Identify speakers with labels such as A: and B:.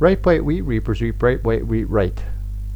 A: Ripe white wheat reapers reap ripe white wheat right.